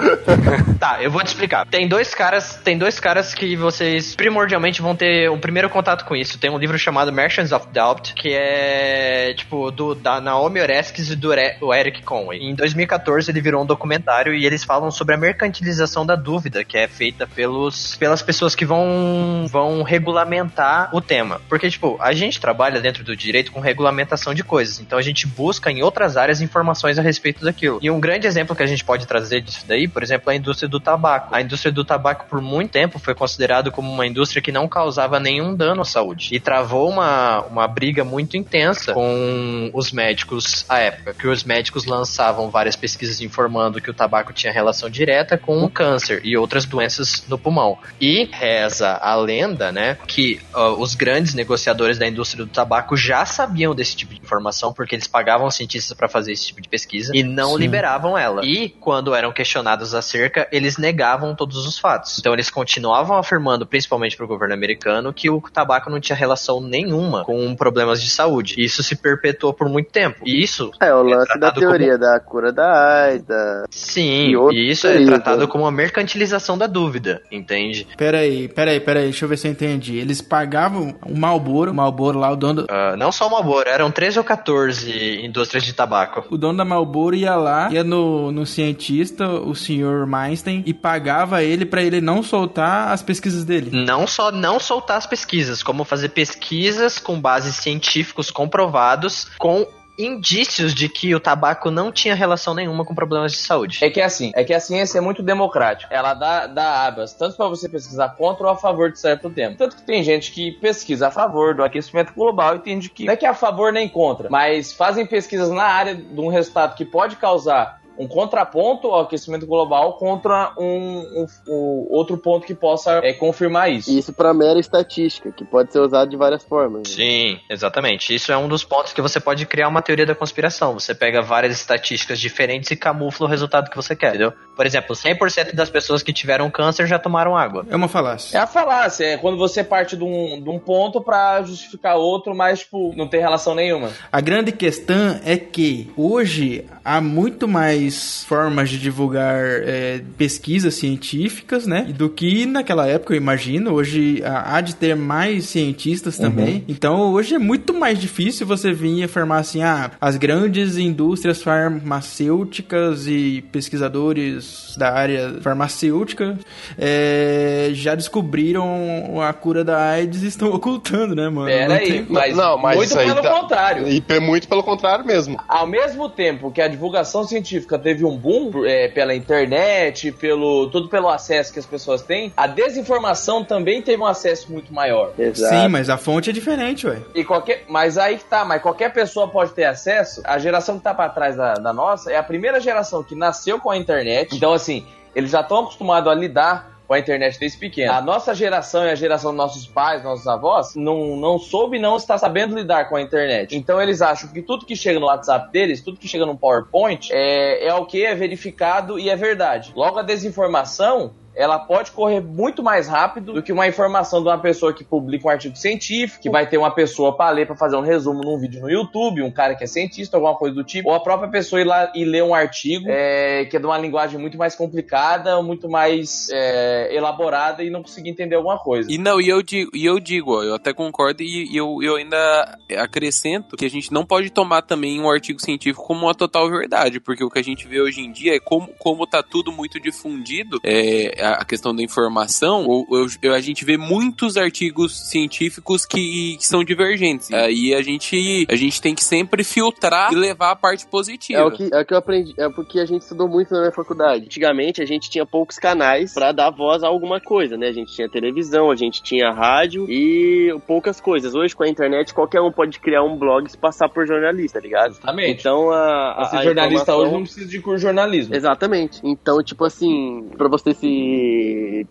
Speaker 5: Tá, eu vou te explicar. Tem dois caras, tem dois caras que vocês primordialmente vão ter um primeiro contato com isso. Tem um livro chamado Merchants of Doubt, que é tipo do da Naomi Oreskes e do Eric Conway. Em 2014 ele virou um documentário e eles falam sobre a mercantilização da dúvida, que é feita pelos pelas pessoas que vão vão regulamentar o tema. Porque tipo, a gente trabalha dentro do direito com regulamentação de coisas. Então a gente busca em outras áreas informações a respeito daquilo. E um grande exemplo que a gente pode trazer disso daí, por exemplo, é a indústria do tabaco. A indústria do tabaco, por muito tempo, foi considerado como uma indústria que não causava nenhum dano à saúde. E travou uma, uma briga muito intensa com os médicos à época, que os médicos lançavam várias pesquisas informando que o tabaco tinha relação direta com o câncer e outras doenças no pulmão. E reza a lenda, né, que ó, os grandes negociadores da indústria do tabaco já sabiam desse tipo de informação porque eles pagavam cientistas para fazer esse tipo de pesquisa e não
Speaker 1: Sim.
Speaker 5: liberavam ela. E quando eram questionados acerca, eles negavam todos os fatos. Então eles continuavam afirmando, principalmente para o governo americano, que o tabaco não tinha relação nenhuma com problemas de saúde. E isso se perpetuou por muito tempo. E isso
Speaker 4: É, o lance da
Speaker 5: tratado
Speaker 4: teoria da cura da AIDS, da...
Speaker 5: Sim,
Speaker 4: E
Speaker 5: e isso é tratado
Speaker 4: né?
Speaker 5: como uma mercantilização da dúvida, entende?
Speaker 1: Peraí, peraí, peraí, deixa eu ver se eu entendi. Eles pagavam o Malboro, o Malboro lá, o dono, do-
Speaker 5: Ah, não só uma boa, eram 13 ou 14 indústrias de tabaco.
Speaker 1: o dono da Malboro ia lá, ia no, no cientista, o senhor Meinstein, e pagava ele pra ele não soltar as pesquisas dele.
Speaker 5: Não só não soltar as pesquisas, como fazer pesquisas com bases científicos comprovados com indícios de que o tabaco não tinha relação nenhuma com problemas de saúde.
Speaker 3: É que é assim, é que a ciência é muito democrática. Ela dá, dá abas, tanto para você pesquisar contra ou a favor de certo tema. Tanto que tem gente que pesquisa a favor do aquecimento global e tem gente que não é que é a favor nem contra, mas fazem pesquisas na área de um resultado que pode causar um contraponto ao aquecimento global contra um, um- um outro ponto que possa é, confirmar isso.
Speaker 4: Isso pra mera estatística, que pode ser usado de várias formas.
Speaker 5: Sim, exatamente. Isso é um dos pontos que você pode criar uma teoria da conspiração. Você pega várias estatísticas diferentes e camufla o resultado que você quer, entendeu? Por exemplo, 100% das pessoas que tiveram câncer já tomaram água.
Speaker 1: É uma falácia.
Speaker 3: É a falácia, é quando você parte de um, de um ponto pra justificar outro, mas, tipo, não tem relação nenhuma.
Speaker 1: A grande questão é que hoje há muito mais formas de divulgar é, pesquisas científicas, né? Do que naquela época, eu imagino. Hoje há de ter mais cientistas também. Então hoje é muito mais difícil você vir e afirmar assim: ah, as grandes indústrias farmacêuticas e pesquisadores da área farmacêutica é, já descobriram a cura da AIDS e estão *laughs* ocultando, né, mano?
Speaker 3: Pera
Speaker 1: Não
Speaker 3: aí,
Speaker 1: tem-
Speaker 3: mas,
Speaker 6: Não, mas
Speaker 3: muito
Speaker 6: isso aí
Speaker 3: pelo
Speaker 6: tá-
Speaker 3: contrário.
Speaker 6: E muito pelo contrário mesmo.
Speaker 3: Ao mesmo tempo que a divulgação científica música teve um boom é, pela internet, pelo tudo pelo acesso que as pessoas têm, a desinformação também teve um acesso muito maior.
Speaker 1: Sim, mas a fonte é diferente, ué.
Speaker 3: E qualquer, mas aí que tá, mas qualquer pessoa pode ter acesso. A geração que tá pra trás da, da nossa é a primeira geração que nasceu com a internet. Então, assim, eles já estão acostumados a lidar com a internet desde pequeno. A nossa geração e a geração dos nossos pais, nossos avós, não, não soube não está sabendo lidar com a internet. Então eles acham que tudo que chega no WhatsApp deles, tudo que chega no PowerPoint, é, é o que é verificado e é verdade. Logo, a desinformação ela pode correr muito mais rápido do que uma informação de uma pessoa que publica um artigo científico, que vai ter uma pessoa para ler para fazer um resumo num vídeo no YouTube, um cara que é cientista, alguma coisa do tipo, ou a própria pessoa ir lá e ler um artigo é, que é de uma linguagem muito mais complicada, muito mais é, elaborada e não conseguir entender alguma coisa.
Speaker 7: E não, e eu digo, e eu, digo ó, eu até concordo e, eu, eu ainda acrescento que a gente não pode tomar também um artigo científico como uma total verdade, porque o que a gente vê hoje em dia é como, como tá tudo muito difundido, é, a questão da informação, ou, eu, a gente vê muitos artigos científicos que, que são divergentes. Aí a gente, a gente tem que sempre filtrar e levar a parte positiva.
Speaker 4: É o que, é o que eu aprendi, é porque a gente estudou muito na minha faculdade. Antigamente a gente tinha poucos canais para dar voz a alguma coisa, né? A gente tinha televisão, a gente tinha rádio e poucas coisas. Hoje com a internet qualquer um pode criar um blog e se passar por jornalista, tá ligado?
Speaker 3: Exatamente.
Speaker 4: Então a, a,
Speaker 3: Ser
Speaker 4: a
Speaker 3: jornalista
Speaker 4: informação-
Speaker 3: hoje não precisa de curso de jornalismo.
Speaker 4: Exatamente. Então, tipo assim, pra você se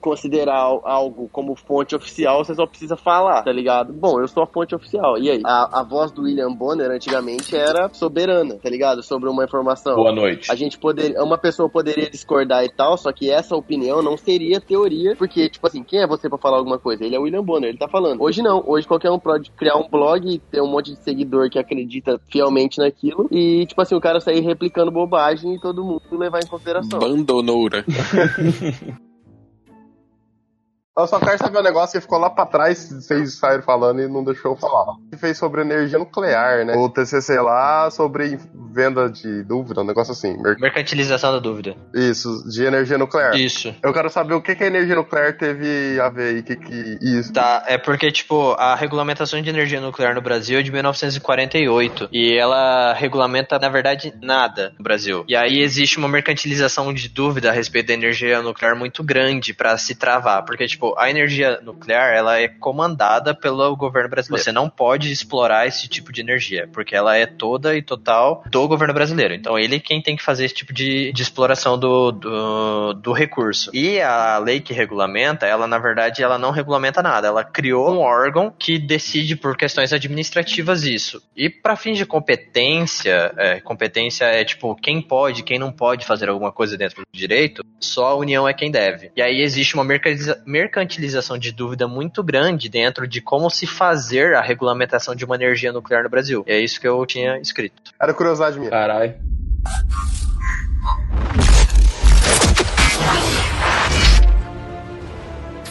Speaker 4: considerar algo como fonte oficial, você só precisa falar, tá ligado? Bom, eu sou a fonte oficial. E aí? A, a voz do William Bonner antigamente era soberana, tá ligado? Sobre uma informação.
Speaker 3: Boa noite.
Speaker 4: A gente poderia, uma pessoa poderia discordar e tal, só que essa opinião não seria teoria, porque, tipo assim, quem é você pra falar alguma coisa? Ele é o William Bonner, ele tá falando. Hoje não, hoje qualquer um pode criar um blog e ter um monte de seguidor que acredita fielmente naquilo e, tipo assim, o cara sair replicando bobagem e todo mundo levar em consideração.
Speaker 7: Bandonoura. *laughs*
Speaker 6: Eu só quero saber um negócio que ficou lá pra trás, vocês saíram falando e não deixou eu falar. Que fez sobre energia nuclear, né? O TCC lá sobre venda de dúvida, um negócio assim. Mer-
Speaker 5: Mercantilização da dúvida.
Speaker 6: Isso, de energia nuclear.
Speaker 5: Isso.
Speaker 6: Eu quero saber o que, que a energia nuclear teve a ver e o que que isso.
Speaker 5: Tá, é porque, tipo, a regulamentação de energia nuclear no Brasil é de 1948. E ela regulamenta, na verdade, nada no Brasil. E aí existe uma mercantilização de dúvida a respeito da energia nuclear muito grande pra se travar. Porque, tipo, a energia nuclear, ela é comandada pelo governo brasileiro. Você não pode explorar esse tipo de energia, porque ela é toda e total do governo brasileiro. Então, ele é quem tem que fazer esse tipo de, de exploração do, do, do recurso. E a lei que regulamenta, ela, na verdade, ela não regulamenta nada. Ela criou um órgão que decide por questões administrativas isso. E para fins de competência, é, competência é tipo quem pode, quem não pode fazer alguma coisa dentro do direito, só a União é quem deve. E aí existe uma mercantiliza- mercantilização de dúvida muito grande dentro de como se fazer a regulamentação de uma energia nuclear no Brasil. E é isso que eu tinha escrito.
Speaker 6: Era curiosidade minha.
Speaker 3: Caralho.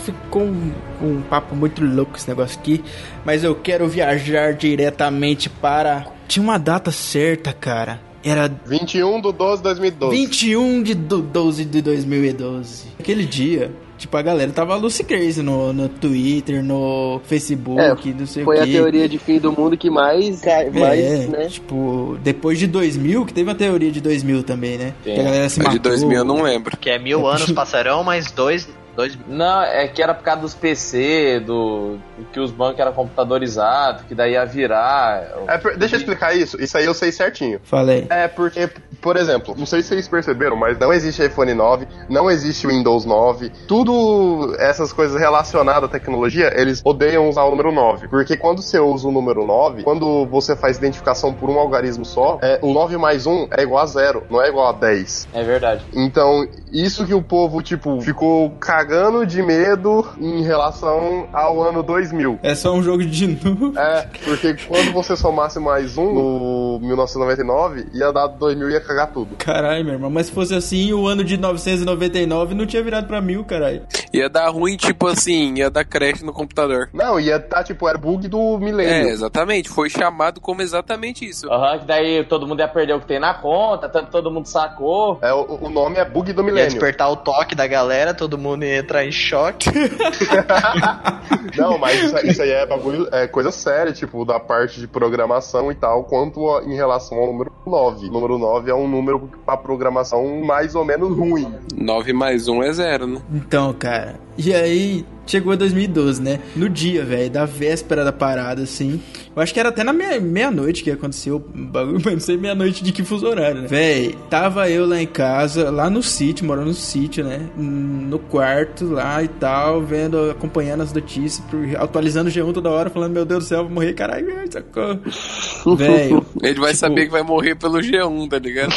Speaker 1: Ficou um, um papo muito louco esse negócio aqui, mas eu quero viajar diretamente para. Tinha uma data certa, cara. Era
Speaker 6: 21 de 12 de 2012.
Speaker 1: 21 de do- 12 de 2012. Aquele dia, tipo, a galera tava Lucy Crazy no, no Twitter, no Facebook, não sei
Speaker 4: Foi
Speaker 1: o
Speaker 4: a
Speaker 1: quê.
Speaker 4: teoria de fim do mundo que mais, mais
Speaker 1: é,
Speaker 4: né?
Speaker 1: tipo, depois de 2000, que teve a teoria de 2000 também, né? Que a galera se
Speaker 7: Mas
Speaker 1: matou.
Speaker 7: de 2000 eu não lembro.
Speaker 5: Que é mil anos passarão, mais dois. dois
Speaker 3: Não, é que era por causa dos PC, do, do que os bancos eram computadorizados, que daí ia virar.
Speaker 6: É, por- deixa eu explicar isso. Isso aí eu sei certinho.
Speaker 1: Falei.
Speaker 6: É porque, por exemplo, não sei se vocês perceberam, mas não existe iPhone 9, não existe Windows 9. Tudo essas coisas relacionadas à tecnologia, eles odeiam usar o número 9. Porque quando você usa o número 9, quando você faz identificação por um algarismo só, é, o 9 mais 1 é igual a 0, não é igual a 10.
Speaker 3: É verdade.
Speaker 6: Então, isso que o povo, tipo, ficou cagando de medo em relação ao ano 2000.
Speaker 1: É só um jogo de novo.
Speaker 6: É, porque quando você somasse mais um no 1999, ia dar 2000 e ia cagar tudo.
Speaker 1: Caralho, meu irmão. Mas se fosse assim, o ano de 999 não tinha virado pra mil, caralho.
Speaker 7: Ia dar ruim, tipo assim, ia dar crash no computador.
Speaker 6: Não, ia tá, tipo, era bug do
Speaker 7: É,
Speaker 6: milênio.
Speaker 7: exatamente. Foi chamado como exatamente isso.
Speaker 3: Aham, que daí todo mundo ia perder o que tem na conta, tanto todo mundo sacou.
Speaker 6: É, o, o nome é bug do
Speaker 5: Ia
Speaker 6: milênio.
Speaker 5: despertar o toque da galera, todo mundo ia entrar em choque. *laughs*
Speaker 6: Não, mas isso, isso aí é bagulho, é coisa séria, tipo, da parte de programação e tal, quanto a- em relação ao número 9. O número 9 é um um número pra programação mais ou menos ruim.
Speaker 7: 9 mais 1 é zero, né?
Speaker 1: Então, cara. E aí, chegou 2012, né? No dia, velho, da véspera da parada, assim. Eu acho que era até na meia- meia-noite que aconteceu o bagulho, *laughs* mas não sei meia-noite de que fuso horário, né? Véi, tava eu lá em casa, lá no sítio, morando no sítio, né? No quarto lá e tal, vendo, acompanhando as notícias, atualizando o G1 toda hora, falando, meu Deus do céu, vou morrer, caralho, *laughs* socorro. Velho. *laughs*
Speaker 7: Ele vai
Speaker 1: tipo-
Speaker 7: saber que vai morrer pelo G1, tá ligado?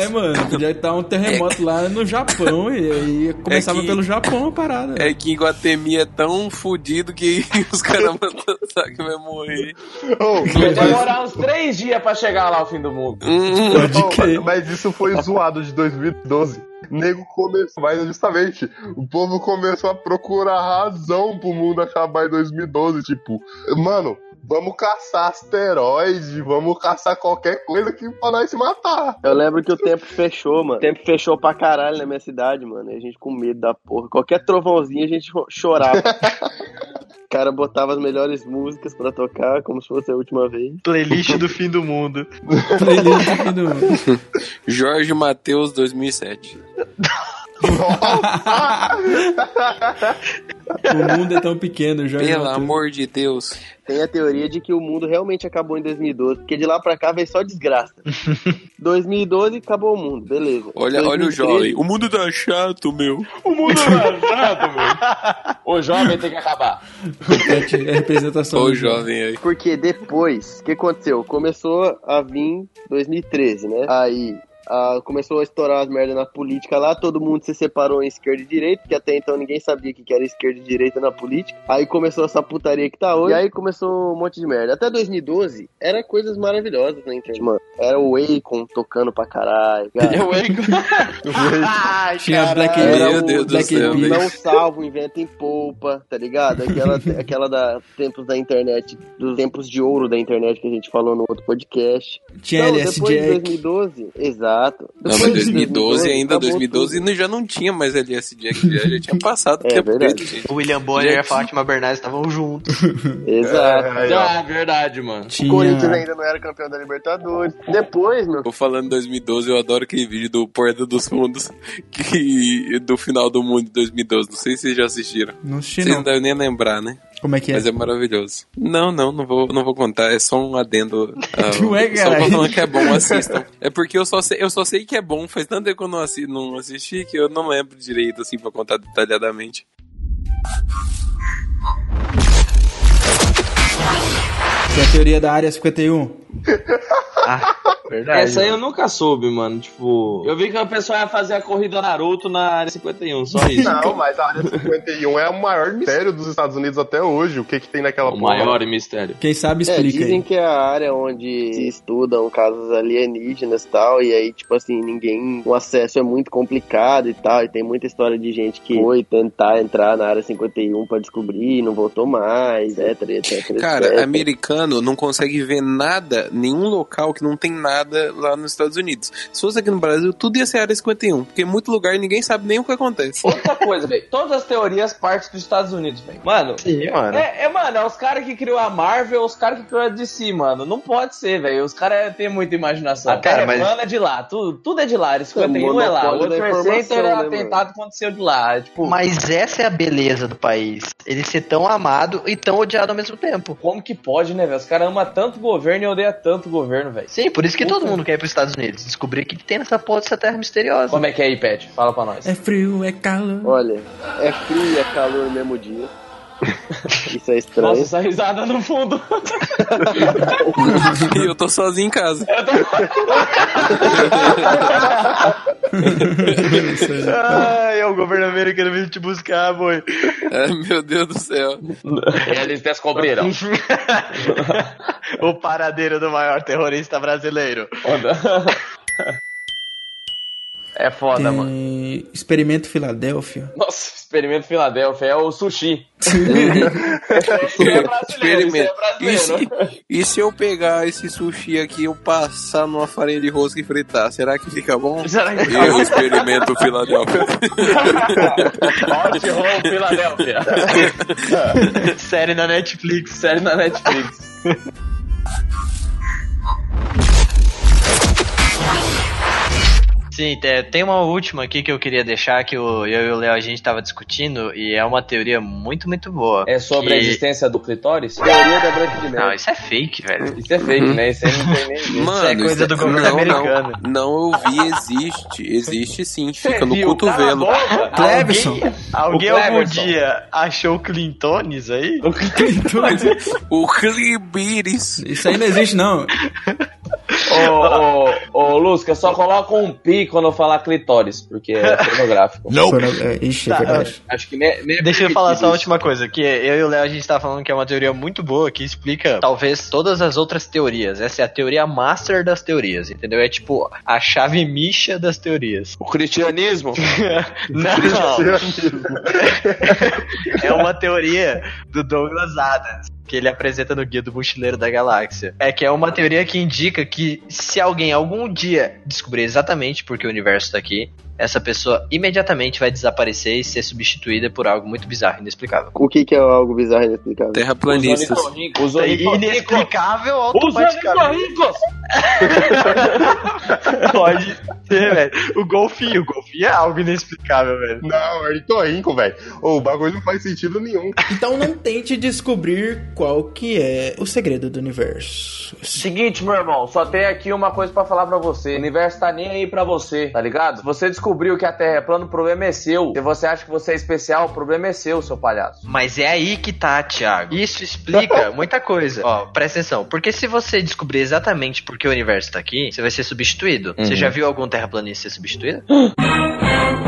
Speaker 1: É, mano, podia estar um terremoto lá no Japão e aí começava
Speaker 7: É que-
Speaker 1: pelo Japão a parada.
Speaker 7: É que Iguatemi é tão fudido que *laughs* os caras vão pensar que vai morrer.
Speaker 3: Vai demorar uns três dias pra chegar lá ao fim do mundo.
Speaker 7: Hum,
Speaker 6: mas, mas isso foi zoado de 2012. Nego começou, mas justamente, o povo começou a procurar razão pro mundo acabar em 2012. Tipo, mano, vamos caçar asteroide, vamos caçar qualquer coisa que pra nós se matar.
Speaker 4: Eu lembro que o tempo fechou, mano. O tempo fechou pra caralho na minha cidade, mano. E a gente com medo da porra. Qualquer trovãozinho a gente cho- chorava. *laughs* O cara botava as melhores músicas pra tocar, como se fosse a última vez.
Speaker 5: Playlist do fim do mundo. *laughs*
Speaker 1: Playlist do-
Speaker 7: Jorge Matheus 2007. *laughs*
Speaker 1: o mundo é tão pequeno, já.
Speaker 7: Pelo amor de Deus.
Speaker 4: Tem a teoria de que o mundo realmente acabou em 2012, porque de lá pra cá veio só desgraça. *laughs* 2012 acabou o mundo, beleza.
Speaker 7: Olha, olha o
Speaker 4: 2013,
Speaker 7: jovem. O mundo tá chato, meu.
Speaker 3: O mundo é chato, meu. *laughs* O jovem tem que acabar.
Speaker 1: É representação.
Speaker 7: Ô
Speaker 1: do
Speaker 7: jovem aí.
Speaker 4: Porque depois, o que aconteceu? Começou a vir 2013, né? Aí ah, começou a estourar as merdas na política lá, todo mundo se separou em esquerda e direita, porque até então ninguém sabia o que que era esquerda e direita na política. Aí começou essa putaria que tá hoje, e aí começou um monte de merda. Até 2012, era coisas maravilhosas na internet, mano. Era o Akon tocando pra caralho. *laughs* cara.
Speaker 5: Eu Ai, *laughs*
Speaker 1: Tinha. Black
Speaker 7: Meu
Speaker 4: o
Speaker 7: Deus do
Speaker 1: Black
Speaker 7: céu.
Speaker 1: Eyed Peas.
Speaker 4: Não salvo, inventa em polpa, tá ligado? Aquela, *laughs* aquela da tempos da internet, dos tempos de ouro da internet que a gente falou no outro podcast.
Speaker 1: Tinha
Speaker 4: Não,
Speaker 1: LS
Speaker 4: depois de
Speaker 1: Jack.
Speaker 4: 2012, exato.
Speaker 7: Não,
Speaker 4: Depois
Speaker 7: mas
Speaker 4: de
Speaker 7: 2012 ainda,
Speaker 4: acabou
Speaker 7: 2012
Speaker 4: tudo.
Speaker 7: já não tinha mais LS Jack, já, já tinha passado o
Speaker 4: É
Speaker 7: tempo
Speaker 4: verdade.
Speaker 7: dele, gente.
Speaker 5: O William Bonner e a Fátima Bernardes estavam juntos. *laughs*
Speaker 4: Exato.
Speaker 6: Ó.
Speaker 3: Ah, verdade, mano.
Speaker 4: O
Speaker 1: Tinha...
Speaker 4: Corinthians ainda não era campeão da Libertadores. Depois, meu
Speaker 7: Tô falando 2012, eu adoro aquele vídeo do Porta dos Fundos *laughs* que, do final do mundo de 2012. Não sei se vocês já assistiram.
Speaker 1: Não assisti
Speaker 7: Vocês
Speaker 1: não.
Speaker 7: não devem nem lembrar, né?
Speaker 1: Como é que é?
Speaker 7: Mas é maravilhoso. Não, não, não vou, não vou contar. É só um adendo. ah, *laughs*
Speaker 1: Ué,
Speaker 7: só
Speaker 1: caralho.
Speaker 7: falando que é bom, assistam. É porque eu só sei, eu só sei que é bom. Faz tanto tempo que eu não assisti, não assisti que eu não lembro direito, assim, pra contar detalhadamente.
Speaker 1: Tem a teoria da área 51. *laughs*
Speaker 5: Verdade.
Speaker 3: Essa aí eu nunca soube, mano. Tipo, eu vi que o pessoal ia fazer a corrida Naruto na área 51, só isso.
Speaker 6: Não, mas a área 51 é o maior mistério dos Estados Unidos até hoje. O que que tem naquela
Speaker 3: O
Speaker 6: porra?
Speaker 3: maior mistério.
Speaker 1: Quem sabe
Speaker 4: É,
Speaker 1: explica
Speaker 4: dizem
Speaker 1: aí.
Speaker 4: que é a área onde se estudam casos alienígenas e tal, e aí, tipo assim, ninguém. O acesso é muito complicado e tal, e tem muita história de gente que foi tentar entrar na área 51 pra descobrir, e não voltou mais, etc, etc,
Speaker 7: Cara,
Speaker 4: etc.
Speaker 7: americano não consegue ver nada, nenhum local que não tem nada lá nos Estados Unidos. Se fosse aqui no Brasil, tudo ia ser área 51, porque em muito lugar ninguém sabe nem o que acontece.
Speaker 3: Outra coisa, velho. Todas as teorias partem dos Estados Unidos, velho. Mano,
Speaker 5: Sim, mano.
Speaker 3: É, é, mano, é os caras que criou a Marvel, os caras que criou a DC, mano. Não pode ser, velho. Os caras têm muita imaginação.
Speaker 5: Ah, cara,
Speaker 3: Terra
Speaker 5: mas-
Speaker 3: plana é de lá, tudo, tudo é de lá. Área 51 é lá. O World é
Speaker 4: né,
Speaker 3: atentado aconteceu de lá. É, tipo,
Speaker 5: Mas essa é a beleza do país. Ele ser tão amado e tão odiado ao mesmo tempo.
Speaker 3: como que pode, né, velho? Os caras amam tanto o governo e odeiam tanto o governo, velho.
Speaker 5: Sim, por isso que todo mundo quer ir pros Estados Unidos. Descobrir o que que tem nessa porra dessa terra misteriosa.
Speaker 3: Como é que é aí, Pet? Fala pra nós.
Speaker 1: É frio, é calor.
Speaker 4: Olha, é frio e é calor no mesmo dia. Isso é estranho.
Speaker 3: Nossa, essa risada no fundo. *laughs*
Speaker 7: e eu tô sozinho em casa.
Speaker 5: Ai, é o governo americano vindo te buscar, boi.
Speaker 7: É, meu Deus do céu.
Speaker 3: Eles descobriram. *laughs*
Speaker 5: o paradeiro do maior terrorista brasileiro.
Speaker 3: É foda, mano.
Speaker 1: Tem Experimento Filadélfia.
Speaker 3: Nossa, experimento Filadélfia é o sushi. É isso
Speaker 7: Experimento.
Speaker 3: é
Speaker 7: E se, e se eu pegar esse sushi aqui e eu passar numa farinha de rosca e fritar, será que fica bom?
Speaker 5: Será que
Speaker 7: Eu experimento Filadélfia.
Speaker 3: Hot Roll Filadélfia. *laughs*
Speaker 5: Série na Netflix.
Speaker 3: Série na Netflix.
Speaker 5: Sim, te- tem uma última aqui que eu queria deixar, que o, eu e o Léo a gente tava discutindo, e é uma teoria muito, muito boa.
Speaker 3: É sobre
Speaker 5: que...
Speaker 3: a existência do clitóris?
Speaker 4: Teoria da Branca de
Speaker 5: Não,
Speaker 4: Neve.
Speaker 5: isso é fake, velho.
Speaker 3: Isso é fake, né? Isso aí não tem nem
Speaker 7: Mano,
Speaker 5: é coisa
Speaker 7: isso
Speaker 5: do governo
Speaker 7: não,
Speaker 5: americano.
Speaker 7: Não, não, eu vi, existe. Existe sim, fica no cotovelo.
Speaker 1: Clebson.
Speaker 5: Alguém, alguém
Speaker 3: O
Speaker 5: algum
Speaker 3: Cleverson.
Speaker 5: dia achou Clintones aí?
Speaker 7: O *laughs* Clibiris.
Speaker 1: Isso aí não existe, não.
Speaker 3: Ô, ô, ô, Lusca, só coloca um pi quando eu falar clitóris, porque é *laughs* pornográfico.
Speaker 1: Porno- é, Ixi, é
Speaker 5: Tá,
Speaker 1: verdade.
Speaker 3: Acho que nem, nem é
Speaker 5: Deixa eu falar só a última coisa, que eu e o Léo a gente tá falando que é uma teoria muito boa que explica talvez todas as outras teorias. Essa é a teoria master das teorias, entendeu? É tipo a chave micha das teorias.
Speaker 6: O cristianismo. *laughs*
Speaker 5: Não, *laughs* é uma teoria do Douglas Adams. Que ele apresenta no Guia do Mochileiro da Galáxia. É que é uma teoria que indica que se alguém algum dia descobrir exatamente porque o universo tá aqui, essa pessoa imediatamente vai desaparecer e ser substituída por algo muito bizarro e inexplicável.
Speaker 4: O que, que é algo bizarro e inexplicável?
Speaker 3: Os
Speaker 7: Terraplanistas.
Speaker 3: Os
Speaker 5: É inexplicável
Speaker 3: Os
Speaker 5: automaticamente.
Speaker 3: ornitorrincos. *laughs*
Speaker 5: Pode ser, velho. O golfinho, o golfinho é algo inexplicável, velho.
Speaker 6: Não, ornitorrinco, velho. O bagulho não faz sentido nenhum.
Speaker 1: Então não tente descobrir qual que é o segredo do universo.
Speaker 3: Seguinte, meu irmão, só tem aqui uma coisa pra falar pra você. O universo tá nem aí pra você, tá ligado? Se você descobriu que a Terra é plana, o problema é seu. Se você acha que você é especial, o problema é seu, seu palhaço.
Speaker 5: Mas é aí que tá, Thiago. Isso explica *laughs* muita coisa. Ó, presta atenção. Porque se você descobrir exatamente por que o universo tá aqui, você vai ser substituído. Você
Speaker 3: Uhum.
Speaker 5: já viu algum terraplanista ser substituído? *gasps*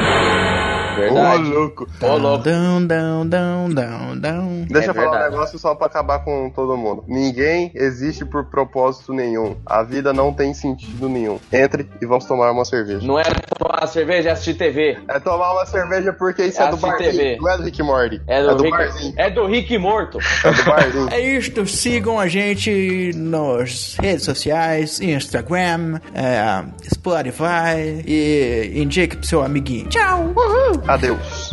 Speaker 6: Ô,
Speaker 3: Verdade.
Speaker 6: louco.
Speaker 3: Ô, louco.
Speaker 1: Down, down, down, down, down.
Speaker 6: Deixa
Speaker 3: É
Speaker 6: eu falar
Speaker 3: verdade.
Speaker 6: um negócio só pra acabar com todo mundo. Ninguém existe por propósito nenhum. A vida não tem sentido nenhum. Entre e vamos tomar uma cerveja.
Speaker 3: Não é tomar cerveja, é assistir TV.
Speaker 6: É tomar uma cerveja porque isso é,
Speaker 3: É
Speaker 6: do barzinho.
Speaker 3: TV.
Speaker 6: Não é do Rick Morty.
Speaker 3: É do, Rick,
Speaker 6: barzinho.
Speaker 3: é do Rick Morto.
Speaker 6: É do barzinho. *laughs*
Speaker 1: É isto, sigam a gente nas redes sociais, Instagram, é, Spotify e indique pro seu amiguinho. Tchau!
Speaker 6: Adeus.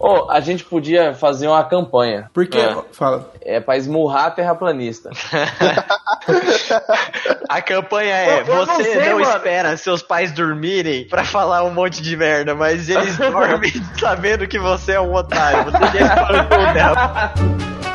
Speaker 3: Ô, a gente podia fazer uma campanha.
Speaker 1: Porque,
Speaker 5: É.
Speaker 1: fala,
Speaker 3: É pra esmurrar terraplanista. *laughs*
Speaker 5: A campanha é:
Speaker 3: Eu- eu não
Speaker 5: você
Speaker 3: sei,
Speaker 5: não, espera seus pais dormirem pra falar um monte de merda, mas eles *laughs* dormem sabendo que você é um otário. Você já terra- *laughs*